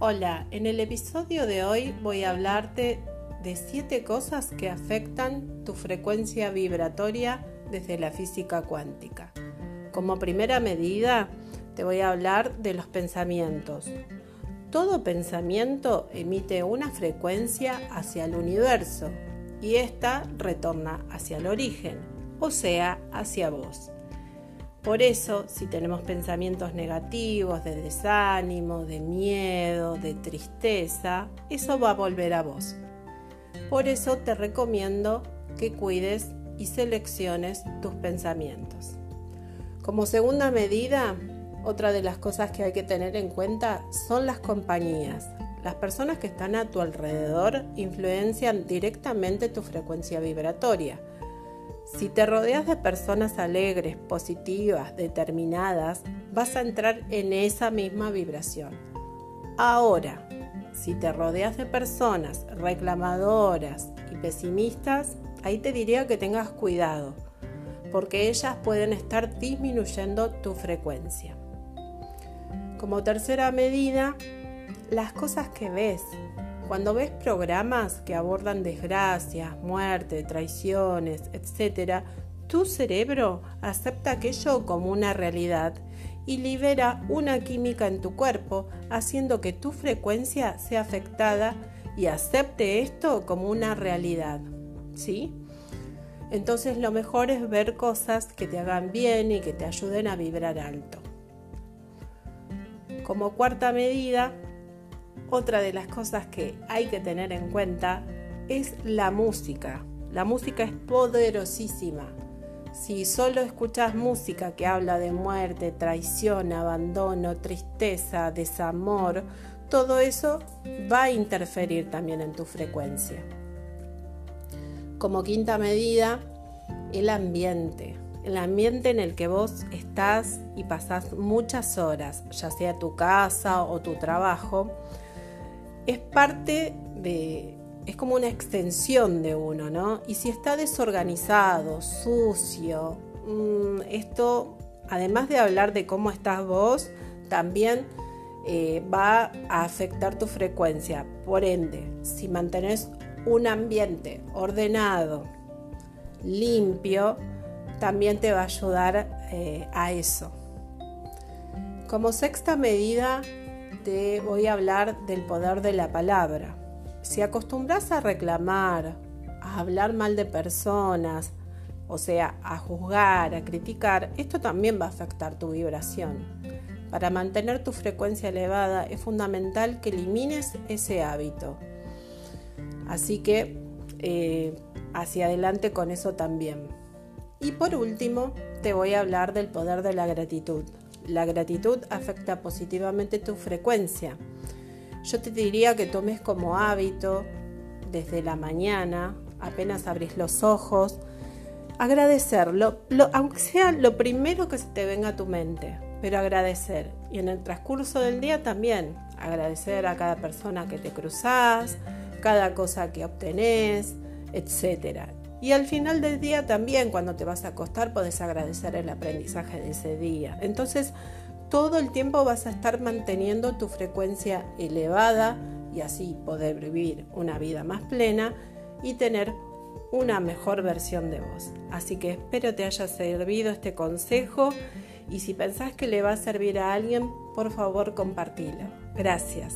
Hola, en el episodio de hoy voy a hablarte de 7 cosas que afectan tu frecuencia vibratoria desde la física cuántica. Como primera medida, te voy a hablar de los pensamientos. Todo pensamiento emite una frecuencia hacia el universo y esta retorna hacia el origen, o sea, hacia vos. Por eso, si tenemos pensamientos negativos, de desánimo, de miedo, de tristeza, eso va a volver a vos. Por eso te recomiendo que cuides y selecciones tus pensamientos. Como segunda medida, otra de las cosas que hay que tener en cuenta son las compañías. Las personas que están a tu alrededor influencian directamente tu frecuencia vibratoria. Si te rodeas de personas alegres, positivas, determinadas, vas a entrar en esa misma vibración. Ahora, si te rodeas de personas reclamadoras y pesimistas, ahí te diría que tengas cuidado, porque ellas pueden estar disminuyendo tu frecuencia. Como tercera medida, las cosas que ves, cuando ves programas que abordan desgracias, muerte, traiciones, etc., tu cerebro acepta aquello como una realidad y libera una química en tu cuerpo, haciendo que tu frecuencia sea afectada y acepte esto como una realidad. ¿Sí? Entonces lo mejor es ver cosas que te hagan bien y que te ayuden a vibrar alto. Como cuarta medida, otra de las cosas que hay que tener en cuenta es la música. La música es poderosísima. Si solo escuchas música que habla de muerte, traición, abandono, tristeza, desamor, todo eso va a interferir también en tu frecuencia. Como quinta medida, el ambiente. El ambiente en el que vos estás y pasás muchas horas, ya sea tu casa o tu trabajo, es parte de, es como una extensión de uno, ¿no? Y si está desorganizado, sucio, mm, esto, además de hablar de cómo estás vos, también eh, va a afectar tu frecuencia. Por ende, si mantenés un ambiente ordenado, limpio, también te va a ayudar eh, a eso. Como sexta medida, te voy a hablar del poder de la palabra. Si acostumbras a reclamar, a hablar mal de personas, o sea, a juzgar, a criticar, esto también va a afectar tu vibración. Para mantener tu frecuencia elevada es fundamental que elimines ese hábito. Así que eh, hacia adelante con eso también. Y por último, te voy a hablar del poder de la gratitud. La gratitud afecta positivamente tu frecuencia. Yo te diría que tomes como hábito desde la mañana, apenas abrís los ojos, agradecerlo, aunque sea lo primero que se te venga a tu mente, pero agradecer. Y en el transcurso del día también agradecer a cada persona que te cruzas, cada cosa que obtenés, etc. Y al final del día también, cuando te vas a acostar, puedes agradecer el aprendizaje de ese día. Entonces, todo el tiempo vas a estar manteniendo tu frecuencia elevada y así poder vivir una vida más plena y tener una mejor versión de vos. Así que espero te haya servido este consejo y si pensás que le va a servir a alguien, por favor compartilo. Gracias.